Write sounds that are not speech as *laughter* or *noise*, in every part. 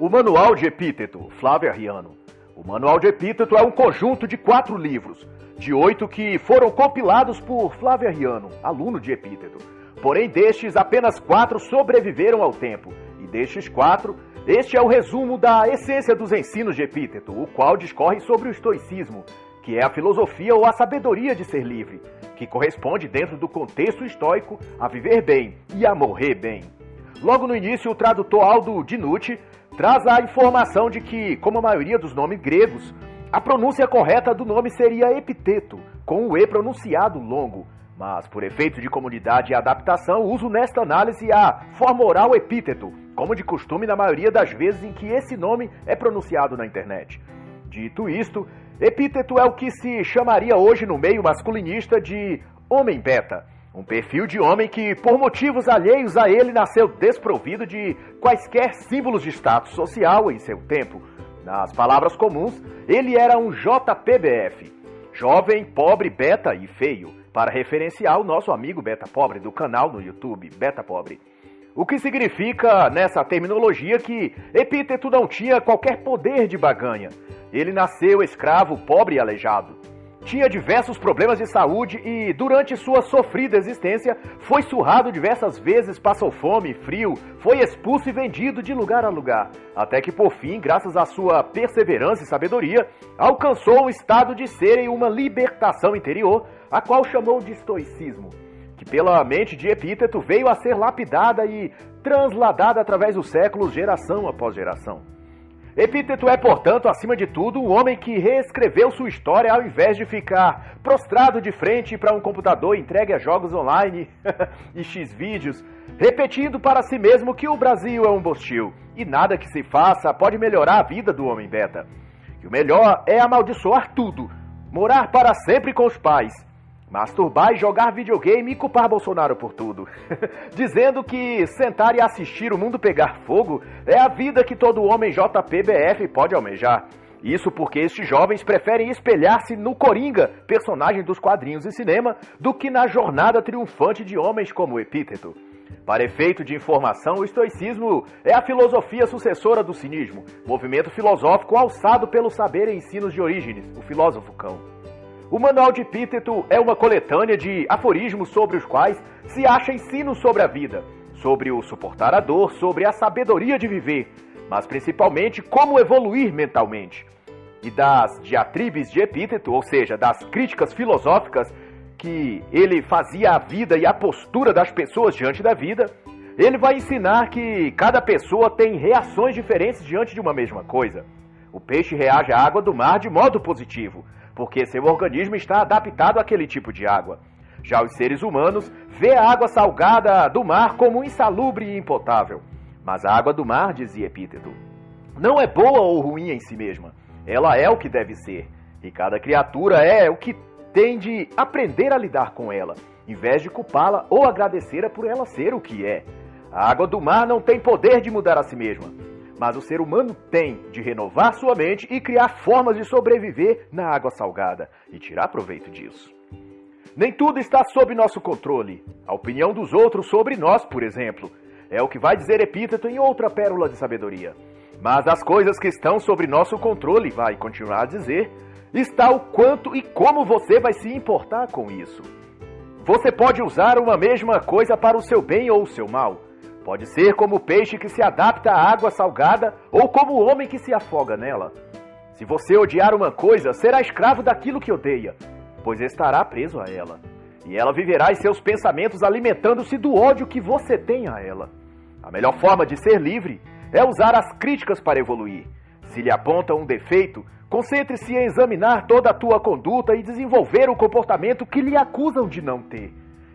O Manual de Epíteto, Flávio Arriano. O Manual de Epíteto é um conjunto de quatro livros, de oito que foram compilados por Flávio Arriano, aluno de Epíteto. Porém, destes, apenas quatro sobreviveram ao tempo. E destes quatro, este é o resumo da essência dos ensinos de Epíteto, o qual discorre sobre o estoicismo, que é a filosofia ou a sabedoria de ser livre, que corresponde, dentro do contexto estoico, a viver bem e a morrer bem. Logo no início, o tradutor Aldo Dinucci traz a informação de que, como a maioria dos nomes gregos, a pronúncia correta do nome seria epiteto, com o E pronunciado longo. Mas, por efeito de comunidade e adaptação, uso nesta análise a forma oral epíteto, como de costume na maioria das vezes em que esse nome é pronunciado na internet. Dito isto, epíteto é o que se chamaria hoje no meio masculinista de homem beta, um perfil de homem que, por motivos alheios a ele, nasceu desprovido de quaisquer símbolos de status social em seu tempo. Nas palavras comuns, ele era um JPBF, jovem, pobre, beta e feio, para referenciar o nosso amigo Beta Pobre do canal no YouTube, Beta Pobre. O que significa, nessa terminologia, que Epíteto não tinha qualquer poder de baganha. Ele nasceu escravo, pobre e aleijado tinha diversos problemas de saúde e, durante sua sofrida existência, foi surrado diversas vezes, passou fome, frio, foi expulso e vendido de lugar a lugar, até que, por fim, graças à sua perseverança e sabedoria, alcançou o estado de ser em uma libertação interior, a qual chamou de estoicismo, que pela mente de Epíteto veio a ser lapidada e transladada através dos séculos, geração após geração. Epíteto é, portanto, acima de tudo, um homem que reescreveu sua história ao invés de ficar prostrado de frente para um computador entregue a jogos online *laughs* e X-vídeos, repetindo para si mesmo que o Brasil é um bostil e nada que se faça pode melhorar a vida do homem beta. Que o melhor é amaldiçoar tudo, morar para sempre com os pais, masturbar e jogar videogame e culpar Bolsonaro por tudo. *laughs* Dizendo que sentar e assistir o mundo pegar fogo é a vida que todo homem JPBF pode almejar. Isso porque estes jovens preferem espelhar-se no Coringa, personagem dos quadrinhos e cinema, do que na jornada triunfante de homens como Epíteto. Para efeito de informação, o estoicismo é a filosofia sucessora do cinismo, movimento filosófico alçado pelo saber e ensinos de Orígenes, o filósofo cão. O Manual de Epíteto é uma coletânea de aforismos sobre os quais se acha ensino sobre a vida, sobre o suportar a dor, sobre a sabedoria de viver, mas principalmente como evoluir mentalmente. E das diatribes de Epíteto, ou seja, das críticas filosóficas que ele fazia à vida e à postura das pessoas diante da vida, ele vai ensinar que cada pessoa tem reações diferentes diante de uma mesma coisa. O peixe reage à água do mar de modo positivo, porque seu organismo está adaptado àquele tipo de água. Já os seres humanos vê a água salgada do mar como insalubre e impotável. Mas a água do mar, dizia Epíteto, não é boa ou ruim em si mesma. Ela é o que deve ser. E cada criatura é o que tem de aprender a lidar com ela, em vez de culpá-la ou agradecer por ela ser o que é. A água do mar não tem poder de mudar a si mesma mas o ser humano tem de renovar sua mente e criar formas de sobreviver na água salgada e tirar proveito disso. Nem tudo está sob nosso controle. A opinião dos outros sobre nós, por exemplo, é o que vai dizer Epíteto em outra pérola de sabedoria. Mas as coisas que estão sob nosso controle, vai continuar a dizer, está o quanto e como você vai se importar com isso. Você pode usar uma mesma coisa para o seu bem ou o seu mal. Pode ser como o peixe que se adapta à água salgada ou como o homem que se afoga nela. Se você odiar uma coisa, será escravo daquilo que odeia, pois estará preso a ela. E ela viverá em seus pensamentos alimentando-se do ódio que você tem a ela. A melhor forma de ser livre é usar as críticas para evoluir. Se lhe aponta um defeito, concentre-se em examinar toda a tua conduta e desenvolver o comportamento que lhe acusam de não ter.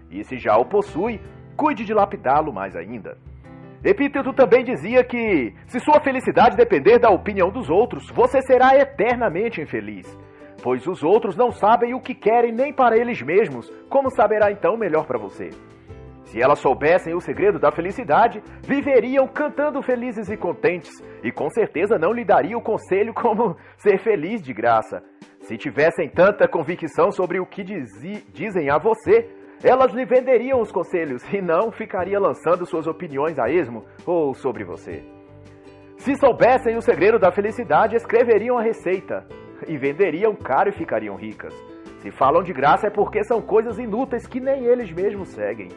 E se já o possui, cuide de lapidá-lo mais ainda. Epíteto também dizia que, se sua felicidade depender da opinião dos outros, você será eternamente infeliz, pois os outros não sabem o que querem nem para eles mesmos, como saberá então melhor para você? Se elas soubessem o segredo da felicidade, viveriam cantando felizes e contentes, e com certeza não lhe dariam o conselho como *laughs* ser feliz de graça. Se tivessem tanta convicção sobre o que dizem a você, elas lhe venderiam os conselhos e não ficaria lançando suas opiniões a esmo ou sobre você. Se soubessem o segredo da felicidade, escreveriam a receita e venderiam caro e ficariam ricas. Se falam de graça é porque são coisas inúteis que nem eles mesmos seguem.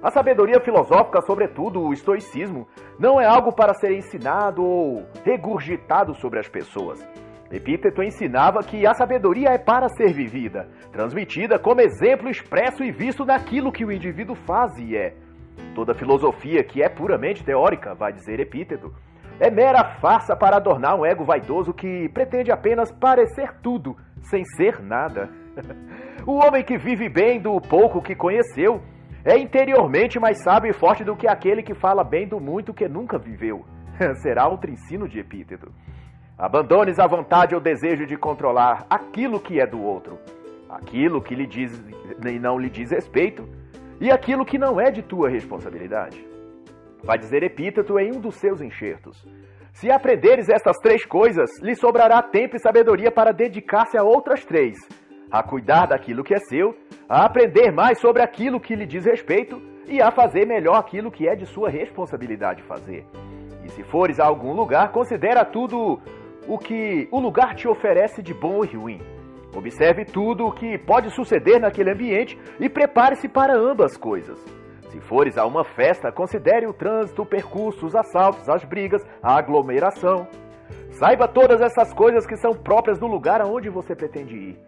A sabedoria filosófica, sobretudo o estoicismo, não é algo para ser ensinado ou regurgitado sobre as pessoas. Epíteto ensinava que a sabedoria é para ser vivida, transmitida como exemplo expresso e visto naquilo que o indivíduo faz e é. Toda filosofia que é puramente teórica, vai dizer Epíteto, é mera farsa para adornar um ego vaidoso que pretende apenas parecer tudo, sem ser nada. *laughs* o homem que vive bem do pouco que conheceu é interiormente mais sábio e forte do que aquele que fala bem do muito que nunca viveu. *laughs* Será outro ensino de Epíteto. Abandones a vontade ou desejo de controlar aquilo que é do outro, aquilo que lhe diz e não lhe diz respeito, e aquilo que não é de tua responsabilidade. Vai dizer Epíteto em um dos seus enxertos. Se aprenderes estas três coisas, lhe sobrará tempo e sabedoria para dedicar-se a outras três: a cuidar daquilo que é seu, a aprender mais sobre aquilo que lhe diz respeito e a fazer melhor aquilo que é de sua responsabilidade fazer. E se fores a algum lugar, considera tudo o que o lugar te oferece de bom e ruim. Observe tudo o que pode suceder naquele ambiente e prepare-se para ambas coisas. Se fores a uma festa, considere o trânsito, o percurso, os assaltos, as brigas, a aglomeração. Saiba todas essas coisas que são próprias do lugar aonde você pretende ir.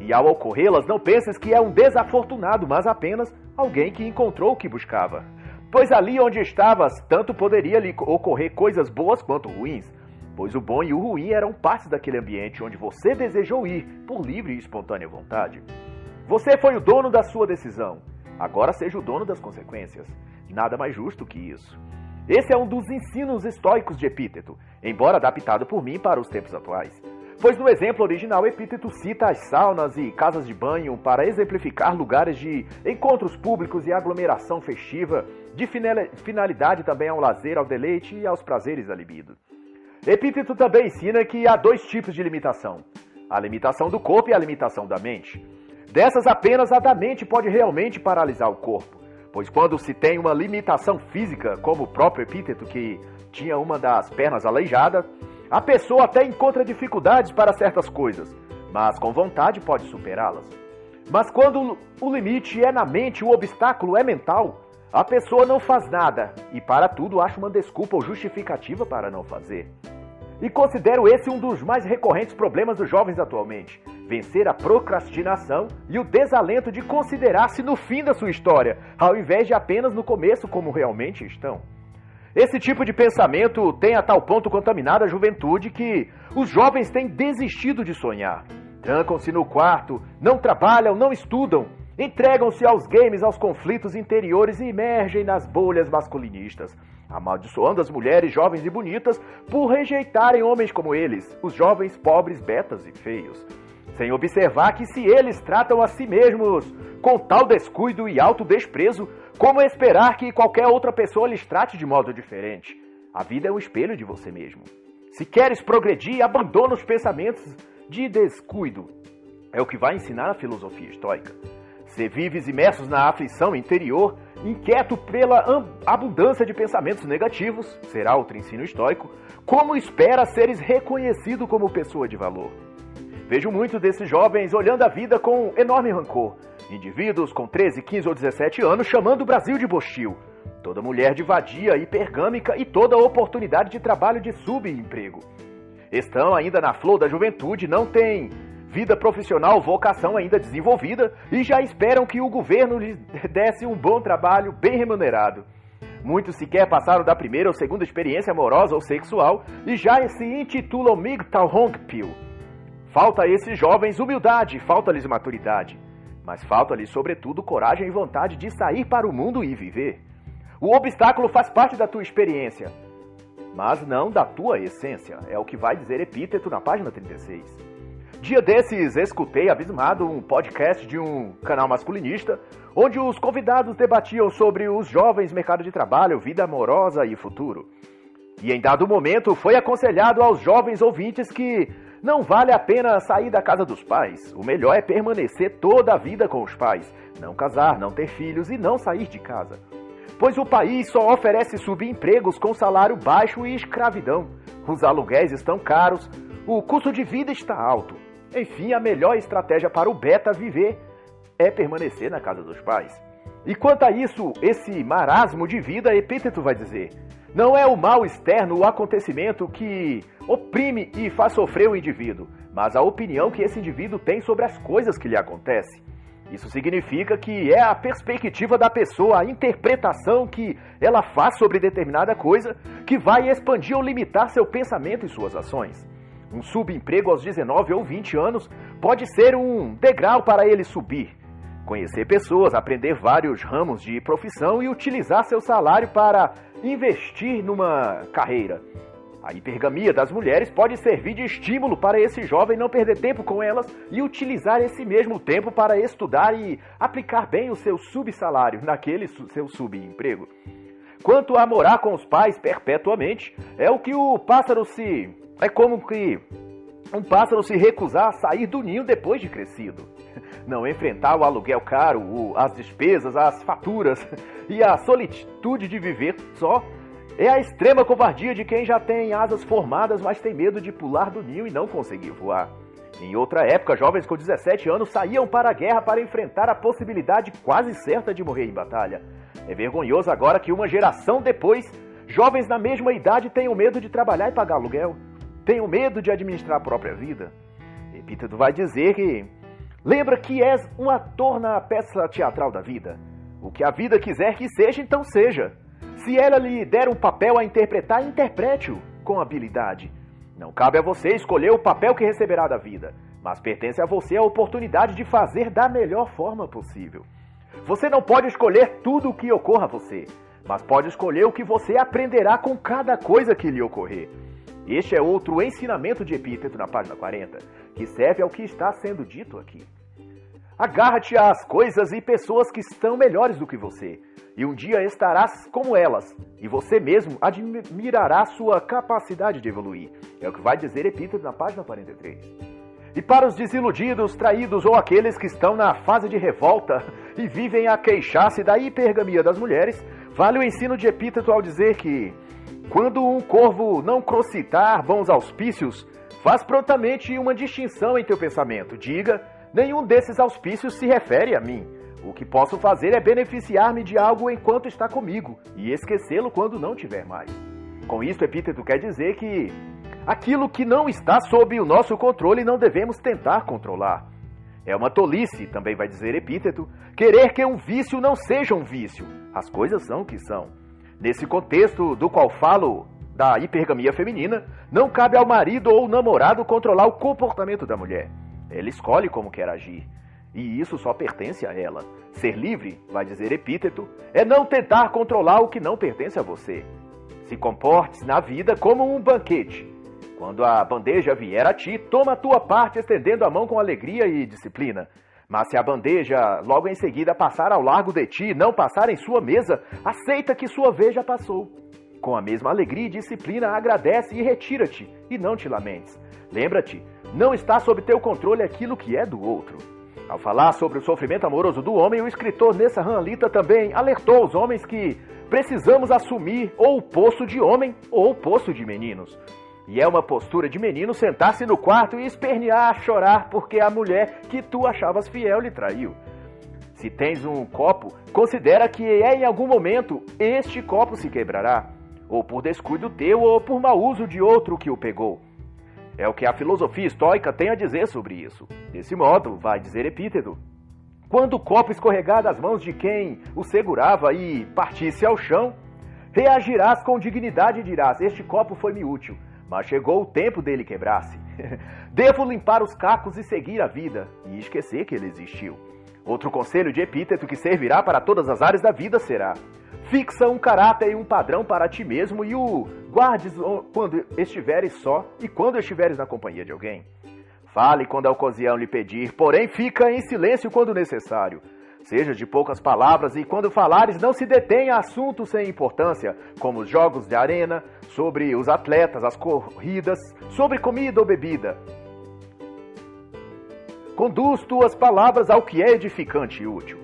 E ao ocorrê-las, não penses que é um desafortunado, mas apenas alguém que encontrou o que buscava. Pois ali onde estavas, tanto poderia lhe ocorrer coisas boas quanto ruins, pois o bom e o ruim eram partes daquele ambiente onde você desejou ir por livre e espontânea vontade. Você foi o dono da sua decisão. Agora seja o dono das consequências. Nada mais justo que isso. Esse é um dos ensinos estoicos de Epíteto, embora adaptado por mim para os tempos atuais. Pois no exemplo original, Epíteto cita as saunas e casas de banho para exemplificar lugares de encontros públicos e aglomeração festiva, de finalidade também ao lazer, ao deleite e aos prazeres da libido. Epíteto também ensina que há dois tipos de limitação: a limitação do corpo e a limitação da mente. Dessas, apenas a da mente pode realmente paralisar o corpo, pois quando se tem uma limitação física, como o próprio Epíteto, que tinha uma das pernas aleijada, a pessoa até encontra dificuldades para certas coisas, mas com vontade pode superá-las. Mas quando o limite é na mente, o obstáculo é mental, a pessoa não faz nada e para tudo acha uma desculpa ou justificativa para não fazer. E considero esse um dos mais recorrentes problemas dos jovens atualmente: vencer a procrastinação e o desalento de considerar-se no fim da sua história, ao invés de apenas no começo, como realmente estão. Esse tipo de pensamento tem a tal ponto contaminado a juventude que os jovens têm desistido de sonhar. Trancam-se no quarto, não trabalham, não estudam, entregam-se aos games, aos conflitos interiores e emergem nas bolhas masculinistas amaldiçoando as mulheres jovens e bonitas por rejeitarem homens como eles, os jovens pobres, betas e feios, sem observar que se eles tratam a si mesmos com tal descuido e alto desprezo, como esperar que qualquer outra pessoa lhes trate de modo diferente? A vida é um espelho de você mesmo. Se queres progredir, abandona os pensamentos de descuido. É o que vai ensinar a filosofia estoica. Se vives imersos na aflição interior, inquieto pela abundância de pensamentos negativos, será outro ensino estoico, como espera seres reconhecido como pessoa de valor? Vejo muitos desses jovens olhando a vida com enorme rancor. Indivíduos com 13, 15 ou 17 anos chamando o Brasil de bostil. Toda mulher de vadia, hipergâmica e toda oportunidade de trabalho de subemprego. Estão ainda na flor da juventude, não têm vida profissional, vocação ainda desenvolvida e já esperam que o governo lhes *laughs* desse um bom trabalho bem remunerado. Muitos sequer passaram da primeira ou segunda experiência amorosa ou sexual e já se intitulam MGTOW Pill. Falta a esses jovens humildade, falta-lhes maturidade, mas falta-lhes sobretudo coragem e vontade de sair para o mundo e viver. O obstáculo faz parte da tua experiência, mas não da tua essência, é o que vai dizer Epíteto na página 36. Dia desses, escutei abismado um podcast de um canal masculinista, onde os convidados debatiam sobre os jovens, mercado de trabalho, vida amorosa e futuro. E em dado momento foi aconselhado aos jovens ouvintes que não vale a pena sair da casa dos pais. O melhor é permanecer toda a vida com os pais, não casar, não ter filhos e não sair de casa. pois o país só oferece subempregos com salário baixo e escravidão. Os aluguéis estão caros, o custo de vida está alto. Enfim, a melhor estratégia para o beta viver é permanecer na casa dos pais. E quanto a isso, esse marasmo de vida, Epíteto vai dizer, não é o mal externo, o acontecimento que oprime e faz sofrer o indivíduo, mas a opinião que esse indivíduo tem sobre as coisas que lhe acontecem. Isso significa que é a perspectiva da pessoa, a interpretação que ela faz sobre determinada coisa, que vai expandir ou limitar seu pensamento e suas ações. Um subemprego aos 19 ou 20 anos pode ser um degrau para ele subir, conhecer pessoas, aprender vários ramos de profissão e utilizar seu salário para investir numa carreira. A hipergamia das mulheres pode servir de estímulo para esse jovem não perder tempo com elas e utilizar esse mesmo tempo para estudar e aplicar bem o seu subsalário naquele seu subemprego. Quanto a morar com os pais perpetuamente, é o que o pássaro se. É como que um pássaro se recusar a sair do ninho depois de crescido não enfrentar o aluguel caro, as despesas, as faturas *laughs* e a solitude de viver só. É a extrema covardia de quem já tem asas formadas, mas tem medo de pular do ninho e não conseguir voar. Em outra época, jovens com 17 anos saíam para a guerra para enfrentar a possibilidade quase certa de morrer em batalha. É vergonhoso agora que uma geração depois, jovens na mesma idade tenham medo de trabalhar e pagar aluguel, tenham medo de administrar a própria vida. Epíteto vai dizer que Lembra que és um ator na peça teatral da vida. O que a vida quiser que seja, então seja. Se ela lhe der um papel a interpretar, interprete-o com habilidade. Não cabe a você escolher o papel que receberá da vida, mas pertence a você a oportunidade de fazer da melhor forma possível. Você não pode escolher tudo o que ocorra a você, mas pode escolher o que você aprenderá com cada coisa que lhe ocorrer. Este é outro ensinamento de Epíteto na página 40, que serve ao que está sendo dito aqui. Agarra-te às coisas e pessoas que estão melhores do que você, e um dia estarás como elas, e você mesmo admirará sua capacidade de evoluir. É o que vai dizer Epíteto na página 43. E para os desiludidos, traídos ou aqueles que estão na fase de revolta e vivem a queixar-se da hipergamia das mulheres, vale o ensino de Epíteto ao dizer que, quando um corvo não crocitar bons auspícios, faz prontamente uma distinção em teu pensamento. Diga, Nenhum desses auspícios se refere a mim. O que posso fazer é beneficiar-me de algo enquanto está comigo e esquecê-lo quando não tiver mais. Com isso, Epíteto quer dizer que aquilo que não está sob o nosso controle não devemos tentar controlar. É uma tolice, também vai dizer Epíteto, querer que um vício não seja um vício. As coisas são o que são. Nesse contexto do qual falo da hipergamia feminina, não cabe ao marido ou namorado controlar o comportamento da mulher. Ela escolhe como quer agir. E isso só pertence a ela. Ser livre, vai dizer Epíteto, é não tentar controlar o que não pertence a você. Se comporte na vida como um banquete. Quando a bandeja vier a ti, toma a tua parte estendendo a mão com alegria e disciplina. Mas se a bandeja logo em seguida passar ao largo de ti, não passar em sua mesa, aceita que sua vez já passou. Com a mesma alegria e disciplina, agradece e retira-te, e não te lamentes. Lembra-te não está sob teu controle aquilo que é do outro. Ao falar sobre o sofrimento amoroso do homem, o escritor Nessa Hanlita também alertou os homens que precisamos assumir ou o posto de homem ou o posto de meninos. E é uma postura de menino sentar-se no quarto e espernear, chorar porque a mulher que tu achavas fiel lhe traiu. Se tens um copo, considera que é em algum momento este copo se quebrará, ou por descuido teu ou por mau uso de outro que o pegou. É o que a filosofia estoica tem a dizer sobre isso. Desse modo, vai dizer Epíteto, quando o copo escorregar das mãos de quem o segurava e partisse ao chão, reagirás com dignidade e dirás: Este copo foi-me útil, mas chegou o tempo dele quebrar-se. *laughs* Devo limpar os cacos e seguir a vida, e esquecer que ele existiu. Outro conselho de Epíteto que servirá para todas as áreas da vida será: Fixa um caráter e um padrão para ti mesmo e o guardes quando estiveres só e quando estiveres na companhia de alguém. Fale quando a ocasião lhe pedir, porém fica em silêncio quando necessário. Seja de poucas palavras e quando falares não se detenha a assuntos sem importância, como os jogos de arena, sobre os atletas, as corridas, sobre comida ou bebida. Conduz tuas palavras ao que é edificante e útil.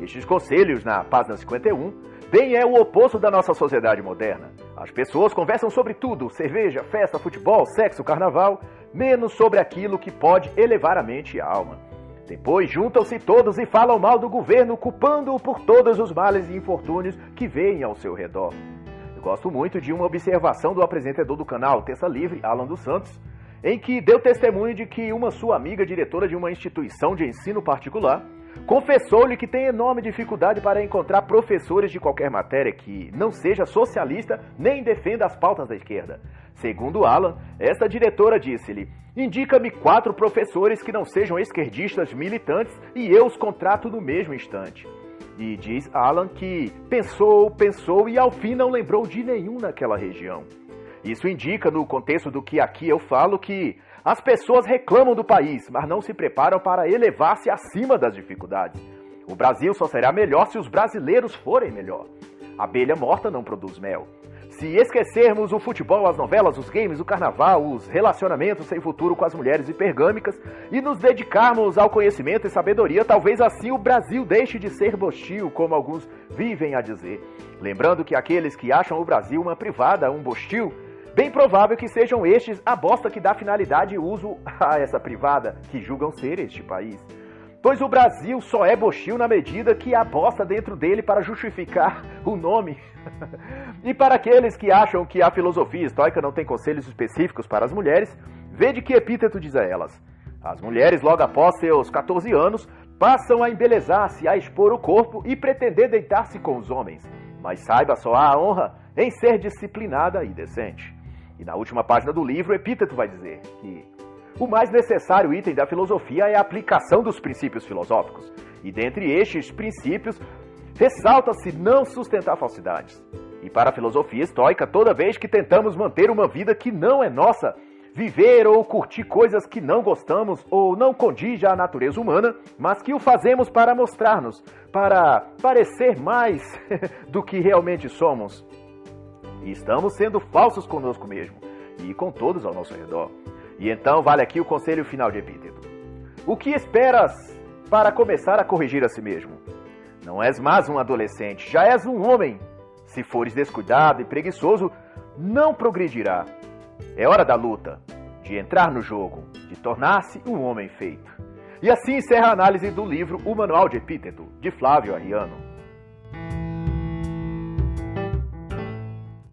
Estes conselhos, na página 51, bem é o oposto da nossa sociedade moderna. As pessoas conversam sobre tudo: cerveja, festa, futebol, sexo, carnaval, menos sobre aquilo que pode elevar a mente e a alma. Depois juntam-se todos e falam mal do governo, culpando-o por todos os males e infortúnios que veem ao seu redor. Eu gosto muito de uma observação do apresentador do canal Terça Livre, Alan dos Santos, em que deu testemunho de que uma sua amiga, diretora de uma instituição de ensino particular, confessou-lhe que tem enorme dificuldade para encontrar professores de qualquer matéria que não seja socialista nem defenda as pautas da esquerda. Segundo Alan, esta diretora disse-lhe: Indica-me quatro professores que não sejam esquerdistas militantes e eu os contrato no mesmo instante. E diz Alan que pensou, pensou e ao fim não lembrou de nenhum naquela região. Isso indica, no contexto do que aqui eu falo, que as pessoas reclamam do país, mas não se preparam para elevar-se acima das dificuldades. O Brasil só será melhor se os brasileiros forem melhor. Abelha morta não produz mel. Se esquecermos o futebol, as novelas, os games, o carnaval, os relacionamentos sem futuro com as mulheres hipergâmicas e nos dedicarmos ao conhecimento e sabedoria, talvez assim o Brasil deixe de ser bostil, como alguns vivem a dizer. Lembrando que aqueles que acham o Brasil uma privada, um bostil, bem provável que sejam estes a bosta que dá finalidade e uso a essa privada, que julgam ser este país. Pois o Brasil só é bostil na medida que há bosta dentro dele para justificar *laughs* o nome. e para aqueles que acham que a filosofia estoica não tem conselhos específicos para as mulheres, vede que epíteto diz a elas. As mulheres, logo após seus 14 anos, passam a embelezar-se, a expor o corpo e pretender deitar-se com os homens. Mas saiba só a honra em ser disciplinada e decente. E na última página do livro, Epíteto vai dizer que o mais necessário item da filosofia é a aplicação dos princípios filosóficos. E dentre estes princípios, ressalta-se não sustentar falsidades. E para a filosofia estoica, toda vez que tentamos manter uma vida que não é nossa, viver ou curtir coisas que não gostamos ou não condiz à natureza humana, mas que o fazemos para mostrar-nos, para parecer mais *laughs* do que realmente somos. Estamos sendo falsos conosco mesmo e com todos ao nosso redor. E então vale aqui o conselho final de Epíteto. O que esperas para começar a corrigir a si mesmo? Não és mais um adolescente, já és um homem. Se fores descuidado e preguiçoso, não progredirá. É hora da luta, de entrar no jogo, de tornar-se um homem feito. E assim encerra a análise do livro O Manual de Epíteto, de Flávio Arriano.